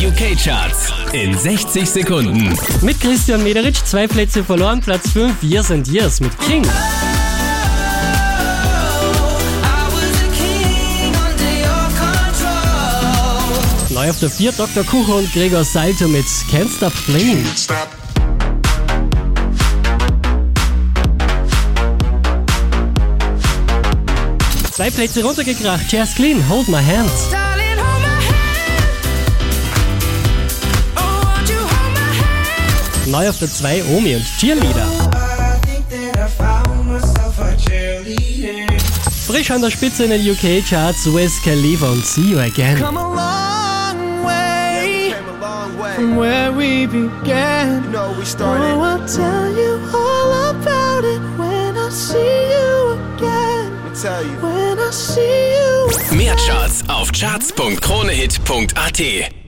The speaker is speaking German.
UK-Charts in 60 Sekunden. Mit Christian Mederitsch zwei Plätze verloren, Platz 5 Years and Years mit King. Neu auf der 4 Dr. Kuchen und Gregor Salto mit Can't Stop Playing. Zwei Plätze runtergekracht, Jazz Clean, Hold My Hand. Neu auf der 2 Omi und Cheerleader. Frisch an der Spitze in den UK-Charts, Wiz Khalifa und See You Again. Come a long way from where we began. know we started. Oh, I'll tell you all about it when I see you again. Tell you. When I see you. Mehr Charts auf charts.kronehit.at